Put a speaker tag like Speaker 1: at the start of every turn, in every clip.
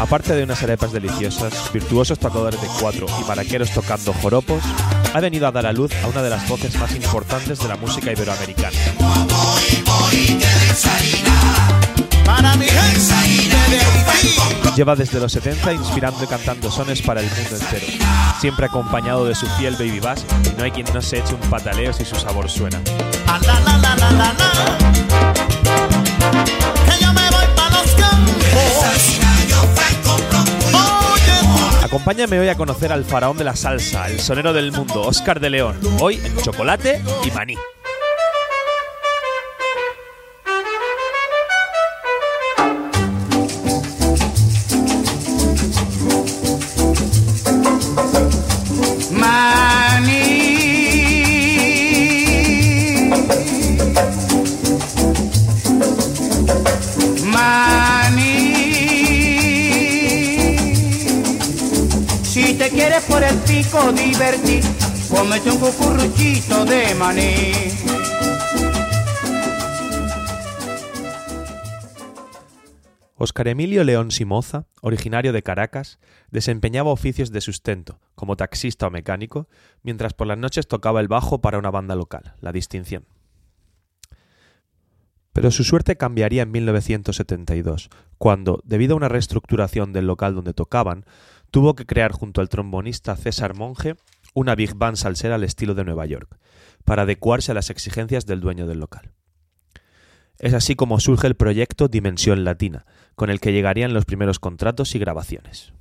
Speaker 1: Aparte de unas arepas deliciosas, virtuosos tocadores de cuatro y maraqueros tocando joropos, ha venido a dar a luz a una de las voces más importantes de la música iberoamericana. Lleva desde los 70 inspirando y cantando sones para el mundo entero, siempre acompañado de su fiel baby bass y no hay quien no se eche un pataleo si su sabor suena. Acompáñame hoy a conocer al faraón de la salsa, el sonero del mundo, Oscar de León, hoy en chocolate y maní.
Speaker 2: De maní.
Speaker 1: Oscar Emilio León Simoza, originario de Caracas, desempeñaba oficios de sustento, como taxista o mecánico, mientras por las noches tocaba el bajo para una banda local, La Distinción. Pero su suerte cambiaría en 1972, cuando, debido a una reestructuración del local donde tocaban, tuvo que crear junto al trombonista César Monge una big band salsera al estilo de Nueva York, para adecuarse a las exigencias del dueño del local. Es así como surge el proyecto Dimensión Latina, con el que llegarían los primeros contratos y grabaciones.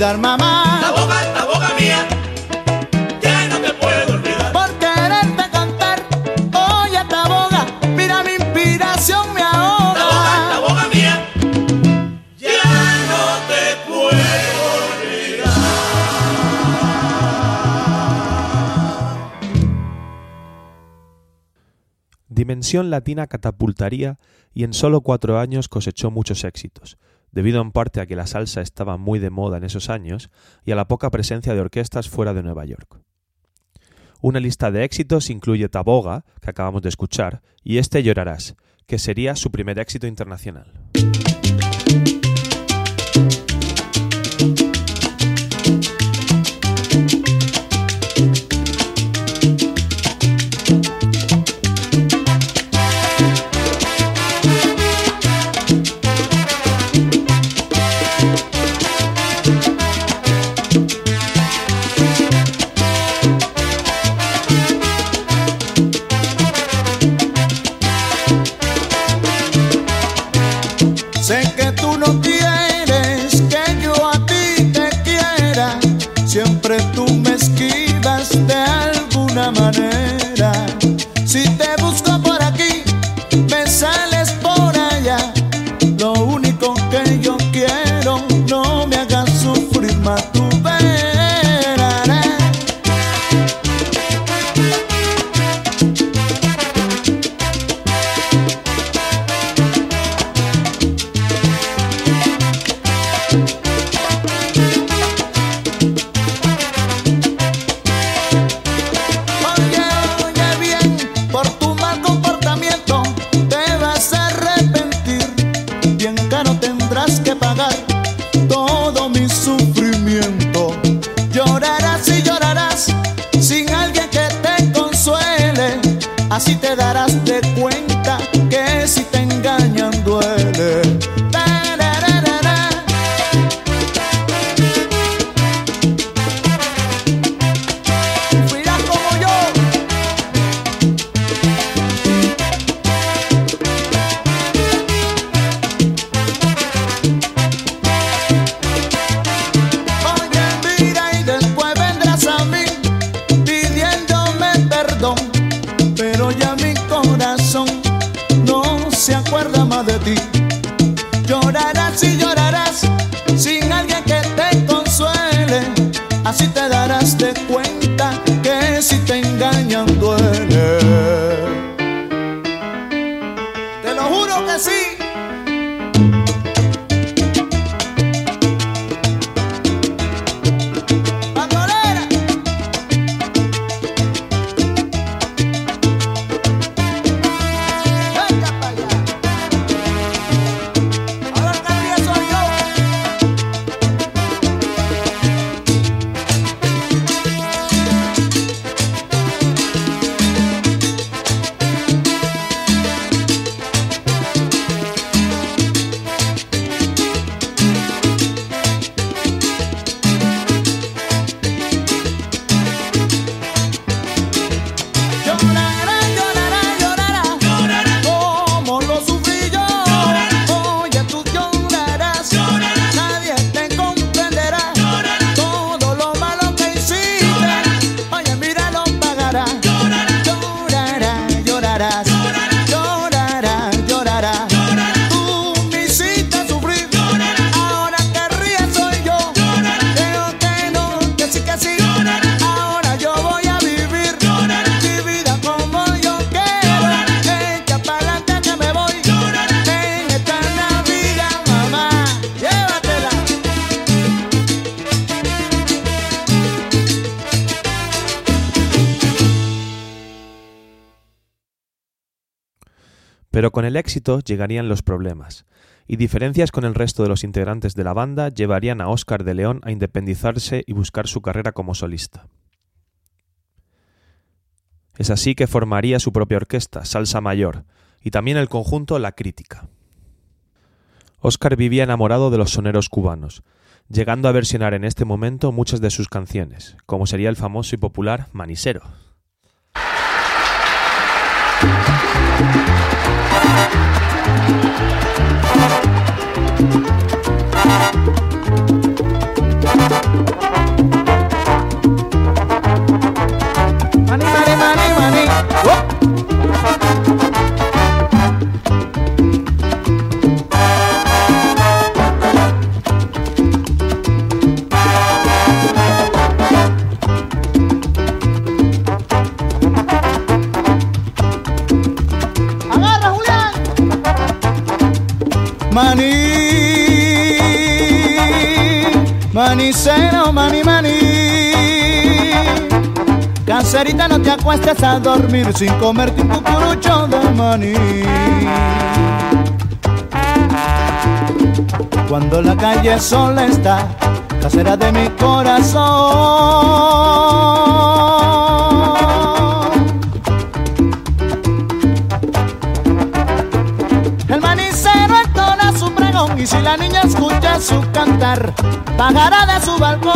Speaker 1: olvidar, mamá.
Speaker 3: La boca, la boca mía, ya no te puedo
Speaker 4: olvidar. Por quererte cantar, oye esta boca, mira mi inspiración me ahoga. La boca, la boca
Speaker 5: mía, ya no te puedo olvidar.
Speaker 6: Dimensión Latina catapultaría y en solo cuatro años cosechó muchos éxitos debido en parte a que la salsa estaba muy de moda en esos años y a la poca presencia de orquestas fuera de Nueva York. Una lista de éxitos incluye Taboga, que acabamos de escuchar, y Este Llorarás, que sería su primer éxito internacional.
Speaker 4: De ti. Llorarás y llorarás sin alguien que te consuele, así te darás de cuenta que si te engañan duele. El
Speaker 6: éxito llegarían los problemas, y diferencias con el resto de los integrantes de la banda llevarían a Óscar de León a independizarse y buscar su carrera como solista. Es así que formaría su propia orquesta, Salsa Mayor, y también el conjunto La Crítica. Óscar vivía enamorado de los soneros cubanos, llegando a versionar en este momento muchas de sus canciones, como sería el famoso y popular Manisero.
Speaker 4: Maní, manicero, maní, maní. Cancerita, no te acuestes a dormir sin comerte un cucurucho de maní. Cuando la calle sola está, casera de mi corazón. Su cantar, bajará de su balcón.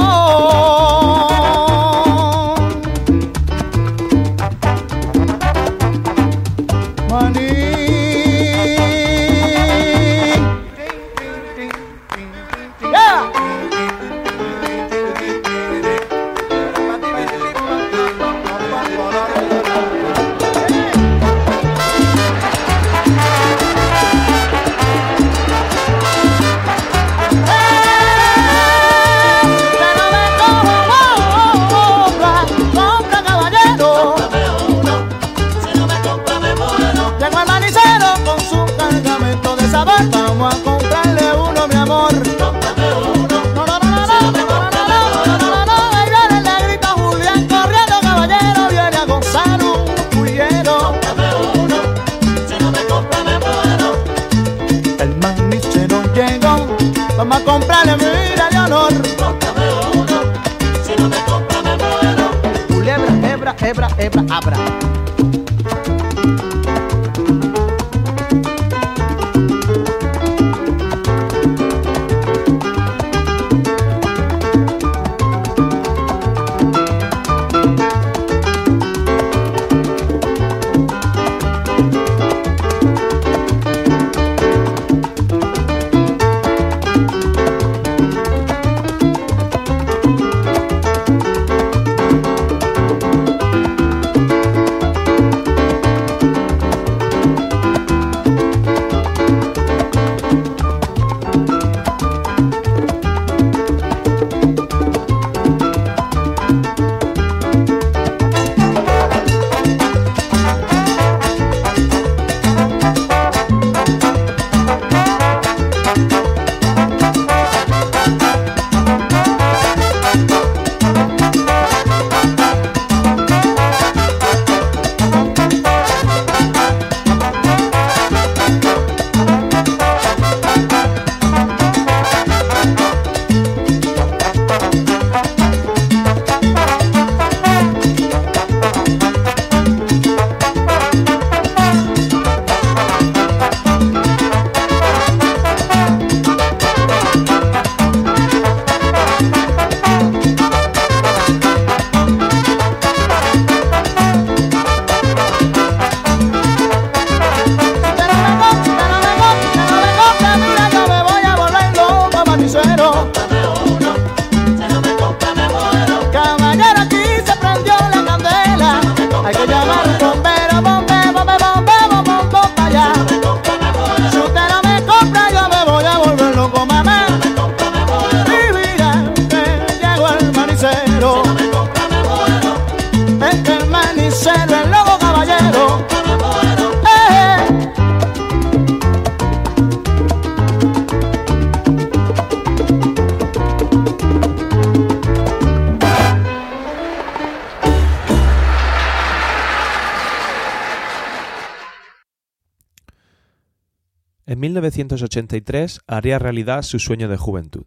Speaker 6: 1983 haría realidad su sueño de juventud,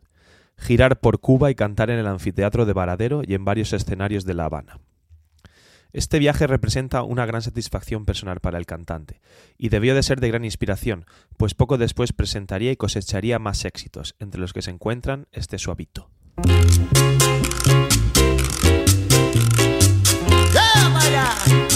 Speaker 6: girar por Cuba y cantar en el anfiteatro de Varadero y en varios escenarios de La Habana. Este viaje representa una gran satisfacción personal para el cantante, y debió de ser de gran inspiración, pues poco después presentaría y cosecharía más éxitos, entre los que se encuentran este suavito.
Speaker 4: ¡Ya,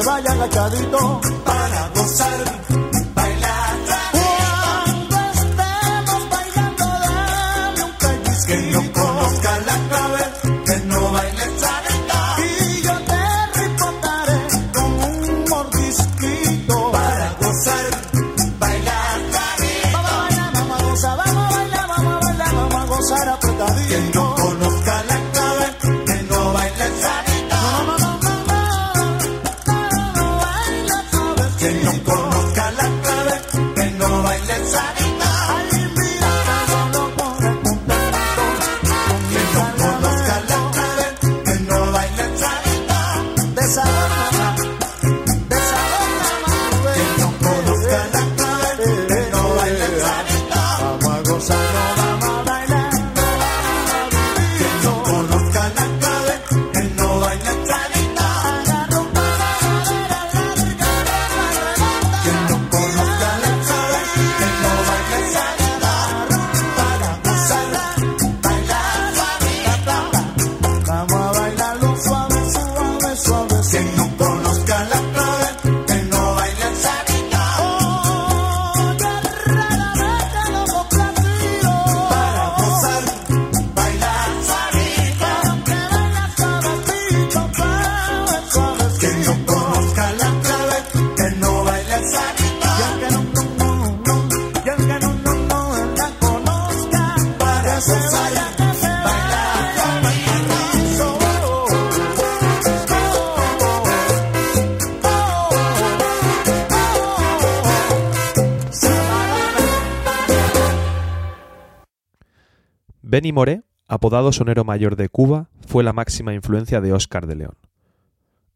Speaker 7: se vayan agachaditos
Speaker 4: para gozar.
Speaker 6: Benny Moré, apodado Sonero Mayor de Cuba, fue la máxima influencia de Óscar de León.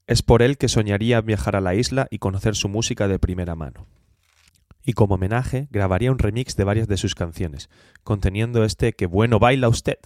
Speaker 6: Es por él que soñaría viajar a la isla y conocer su música de primera mano. Y como homenaje, grabaría un remix de varias de sus canciones, conteniendo este Que bueno baila usted,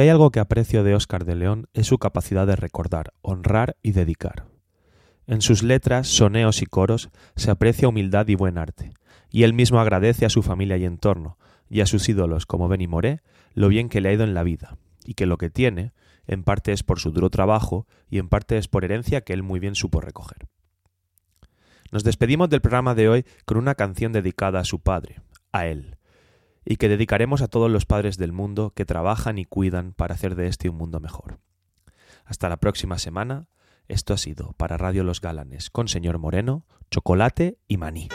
Speaker 6: Si hay algo que aprecio de Óscar de León es su capacidad de recordar, honrar y dedicar. En sus letras, soneos y coros se aprecia humildad y buen arte, y él mismo agradece a su familia y entorno, y a sus ídolos como Benny Moré, lo bien que le ha ido en la vida, y que lo que tiene, en parte es por su duro trabajo y en parte es por herencia que él muy bien supo recoger. Nos despedimos del programa de hoy con una canción dedicada a su padre, a él, y que dedicaremos a todos los padres del mundo que trabajan y cuidan para hacer de este un mundo mejor. Hasta la próxima semana. Esto ha sido para Radio Los Galanes con señor Moreno, chocolate y maní.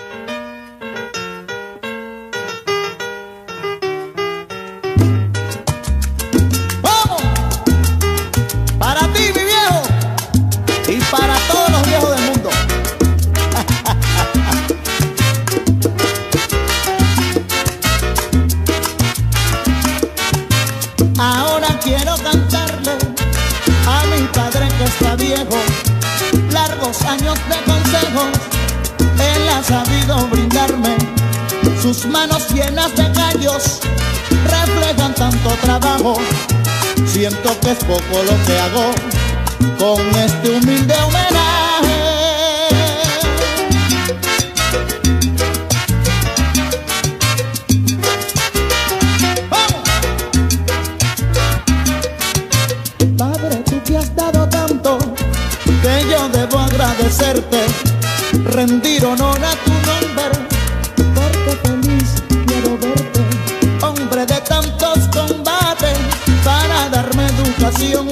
Speaker 4: Años de consejos, él ha sabido brindarme. Sus manos llenas de callos reflejan tanto trabajo. Siento que es poco lo que hago con este humilde homenaje. Yo debo agradecerte, rendir honor a tu nombre, porque feliz quiero verte, hombre de tantos combates, para darme educación.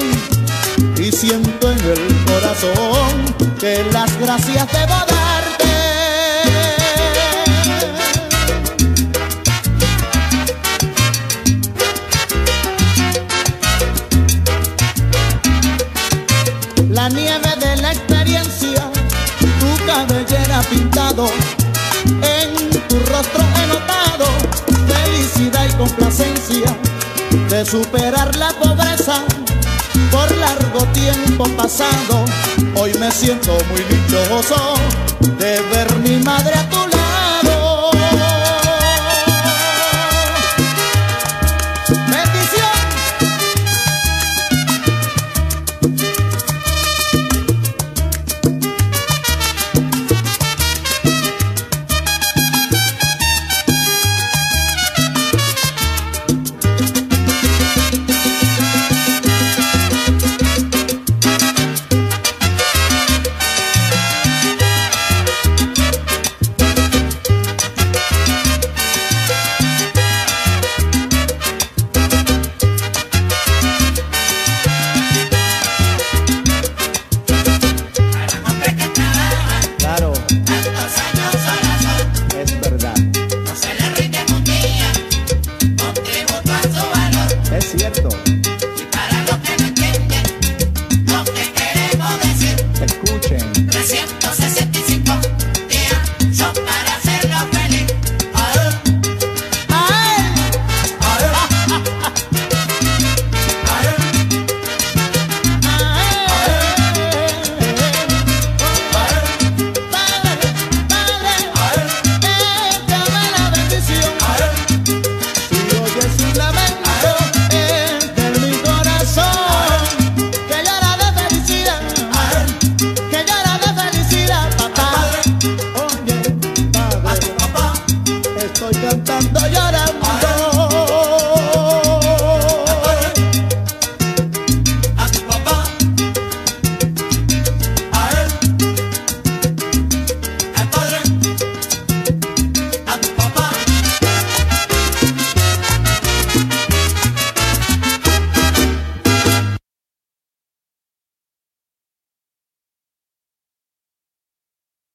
Speaker 4: Y siento en el corazón que las gracias debo darte. superar la pobreza por largo tiempo pasado. Hoy me siento muy dichoso de ver mi madre a tu